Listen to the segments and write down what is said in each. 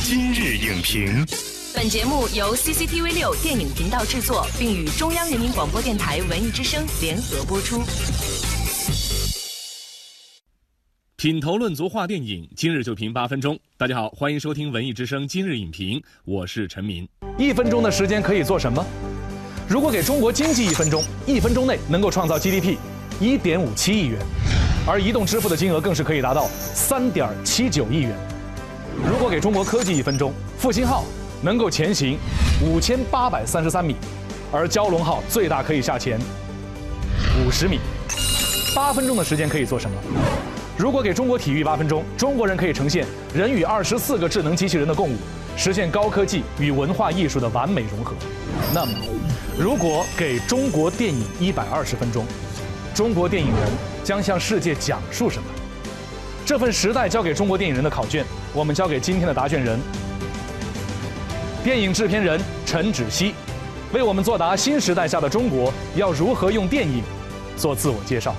今日影评，本节目由 CCTV 六电影频道制作，并与中央人民广播电台文艺之声联合播出。品头论足话电影，今日就评八分钟。大家好，欢迎收听文艺之声今日影评，我是陈明。一分钟的时间可以做什么？如果给中国经济一分钟，一分钟内能够创造 GDP 一点五七亿元，而移动支付的金额更是可以达到三点七九亿元。如果给中国科技一分钟，复兴号能够前行五千八百三十三米，而蛟龙号最大可以下潜五十米。八分钟的时间可以做什么？如果给中国体育八分钟，中国人可以呈现人与二十四个智能机器人的共舞，实现高科技与文化艺术的完美融合。那么，如果给中国电影一百二十分钟，中国电影人将向世界讲述什么？这份时代交给中国电影人的考卷，我们交给今天的答卷人——电影制片人陈芷希，为我们作答新时代下的中国要如何用电影做自我介绍。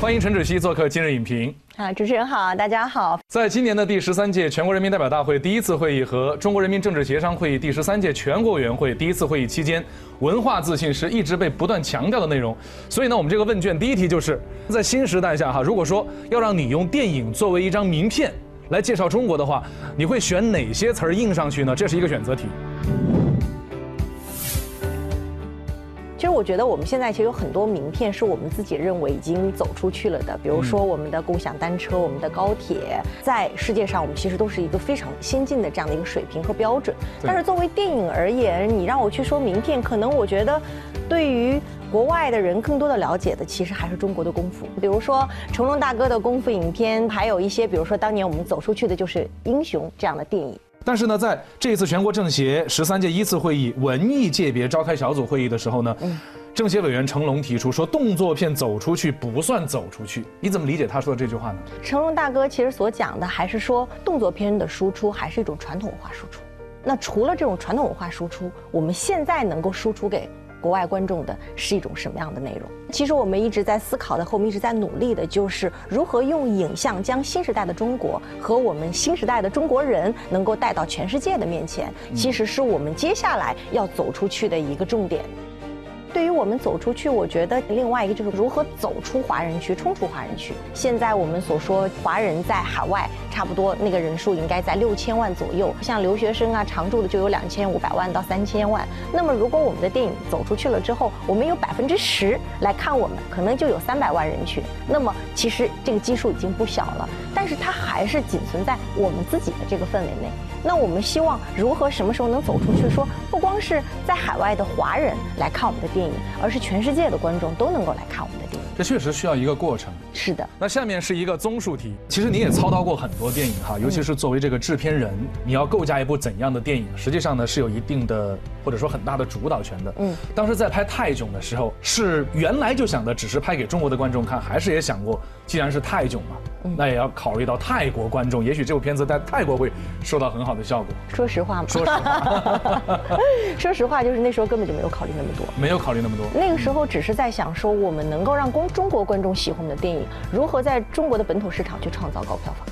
欢迎陈芷希做客今日影评。啊，主持人好，大家好。在今年的第十三届全国人民代表大会第一次会议和中国人民政治协商会议第十三届全国委员会第一次会议期间，文化自信是一直被不断强调的内容。所以呢，我们这个问卷第一题就是在新时代下哈，如果说要让你用电影作为一张名片来介绍中国的话，你会选哪些词儿印上去呢？这是一个选择题。我觉得我们现在其实有很多名片是我们自己认为已经走出去了的，比如说我们的共享单车、我们的高铁，在世界上我们其实都是一个非常先进的这样的一个水平和标准。但是作为电影而言，你让我去说名片，可能我觉得对于国外的人更多的了解的其实还是中国的功夫，比如说成龙大哥的功夫影片，还有一些比如说当年我们走出去的就是英雄这样的电影。但是呢，在这一次全国政协十三届一次会议文艺界别召开小组会议的时候呢，政协委员成龙提出说，动作片走出去不算走出去，你怎么理解他说的这句话呢？成龙大哥其实所讲的还是说，动作片的输出还是一种传统文化输出。那除了这种传统文化输出，我们现在能够输出给。国外观众的是一种什么样的内容？其实我们一直在思考的，和我们一直在努力的，就是如何用影像将新时代的中国和我们新时代的中国人能够带到全世界的面前。其实是我们接下来要走出去的一个重点。对于我们走出去，我觉得另外一个就是如何走出华人区，冲出华人区。现在我们所说华人在海外，差不多那个人数应该在六千万左右。像留学生啊，常住的就有两千五百万到三千万。那么如果我们的电影走出去了之后，我们有百分之十来看我们，可能就有三百万人群。那么其实这个基数已经不小了，但是它还是仅存在我们自己的这个氛围内。那我们希望如何什么时候能走出去？说不光是在海外的华人来看我们的电影，而是全世界的观众都能够来看我们的电影。这确实需要一个过程。是的。那下面是一个综述题。其实你也操刀过很多电影哈，尤其是作为这个制片人，你要构架一部怎样的电影，实际上呢是有一定的或者说很大的主导权的。嗯。当时在拍《泰囧》的时候，是原来就想的只是拍给中国的观众看，还是也想过，既然是泰囧嘛？那也要考虑到泰国观众，也许这部片子在泰国会受到很好的效果。说实话吗？说实话，说实话，就是那时候根本就没有考虑那么多，没有考虑那么多。那个时候只是在想说，我们能够让公中国观众喜欢的电影，如何在中国的本土市场去创造高票房。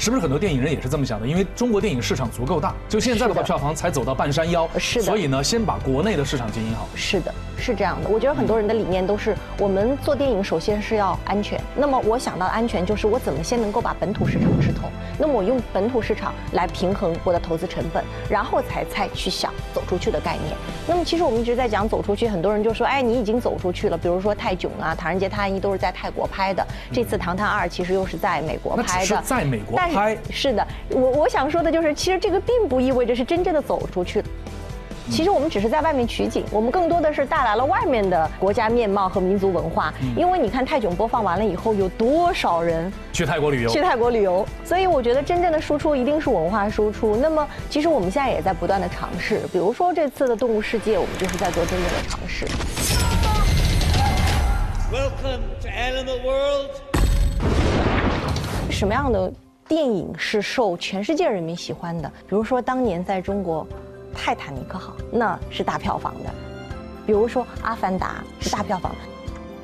是不是很多电影人也是这么想的？因为中国电影市场足够大，就现在的话，票房才走到半山腰。是的。所以呢，先把国内的市场经营好。是的，是这样的。我觉得很多人的理念都是，我们做电影首先是要安全。那么我想到安全，就是我怎么先能够把本土市场吃透。那么我用本土市场来平衡我的投资成本，然后才才去想走出去的概念。那么其实我们一直在讲走出去，很多人就说，哎，你已经走出去了。比如说泰囧啊，《唐人街探案一》都是在泰国拍的，这次《唐探二》其实又是在美国拍的。在美国拍。是的。我我想说的就是，其实这个并不意味着是真正的走出去。其实我们只是在外面取景，我们更多的是带来了外面的国家面貌和民族文化。因为你看泰囧播放完了以后，有多少人去泰国旅游？去泰国旅游。所以我觉得真正的输出一定是文化输出。那么其实我们现在也在不断的尝试，比如说这次的动物世界，我们就是在做真正的尝试。Welcome to Animal World。什么样的？电影是受全世界人民喜欢的，比如说当年在中国，《泰坦尼克号》那是大票房的，比如说《阿凡达》是大票房的。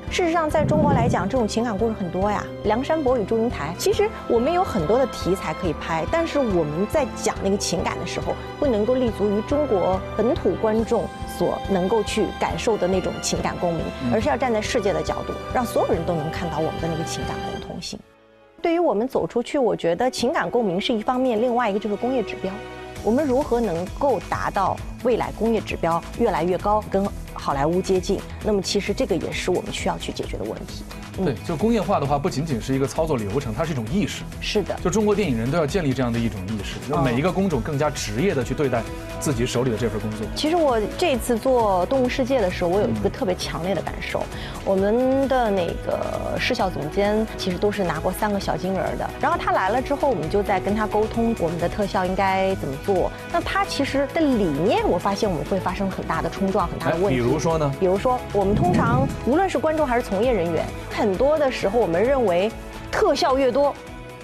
事实上，在中国来讲，这种情感故事很多呀。梁山伯与祝英台，其实我们有很多的题材可以拍，但是我们在讲那个情感的时候，不能够立足于中国本土观众所能够去感受的那种情感共鸣，而是要站在世界的角度，让所有人都能看到我们的那个情感共通性。对于我们走出去，我觉得情感共鸣是一方面，另外一个就是工业指标，我们如何能够达到未来工业指标越来越高，跟好莱坞接近？那么其实这个也是我们需要去解决的问题。对，就工业化的话，不仅仅是一个操作流程，它是一种意识。是的，就中国电影人都要建立这样的一种意识，让每一个工种更加职业的去对待自己手里的这份工作。其实我这次做《动物世界》的时候，我有一个特别强烈的感受，我们的那个视效总监其实都是拿过三个小金人的，然后他来了之后，我们就在跟他沟通我们的特效应该怎么做。那他其实的理念，我发现我们会发生很大的冲撞，很大的问题。比如说呢？比如说，我们通常无论是观众还是从业人员，很很多的时候我们认为特效越多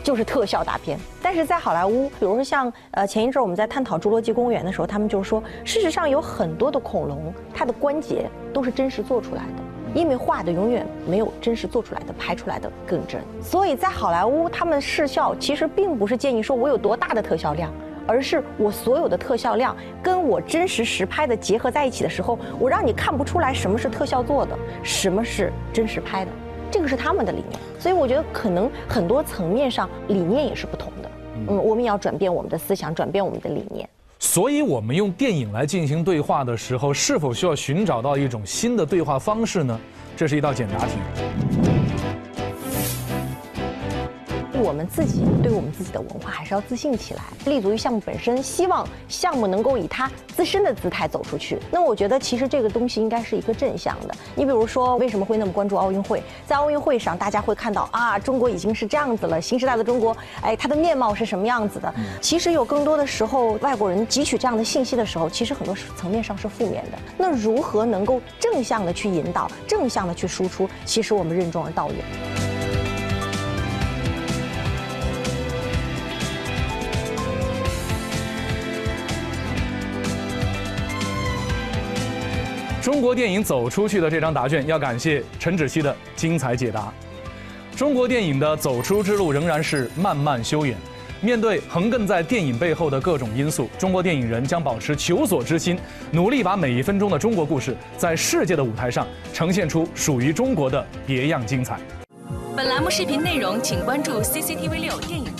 就是特效大片，但是在好莱坞，比如说像呃前一阵我们在探讨《侏罗纪公园》的时候，他们就说，事实上有很多的恐龙，它的关节都是真实做出来的，因为画的永远没有真实做出来的拍出来的更真。所以在好莱坞，他们视效其实并不是建议说我有多大的特效量。而是我所有的特效量跟我真实实拍的结合在一起的时候，我让你看不出来什么是特效做的，什么是真实拍的，这个是他们的理念。所以我觉得可能很多层面上理念也是不同的。嗯，我们也要转变我们的思想，转变我们的理念。所以，我们用电影来进行对话的时候，是否需要寻找到一种新的对话方式呢？这是一道简答题。我们自己对我们自己的文化还是要自信起来，立足于项目本身，希望项目能够以它自身的姿态走出去。那我觉得其实这个东西应该是一个正向的。你比如说，为什么会那么关注奥运会？在奥运会上，大家会看到啊，中国已经是这样子了，新时代的中国，哎，它的面貌是什么样子的？其实有更多的时候，外国人汲取这样的信息的时候，其实很多层面上是负面的。那如何能够正向的去引导，正向的去输出？其实我们任重而道远。中国电影走出去的这张答卷，要感谢陈芷溪的精彩解答。中国电影的走出之路仍然是漫漫修远。面对横亘在电影背后的各种因素，中国电影人将保持求索之心，努力把每一分钟的中国故事在世界的舞台上呈现出属于中国的别样精彩。本栏目视频内容，请关注 CCTV 六电影。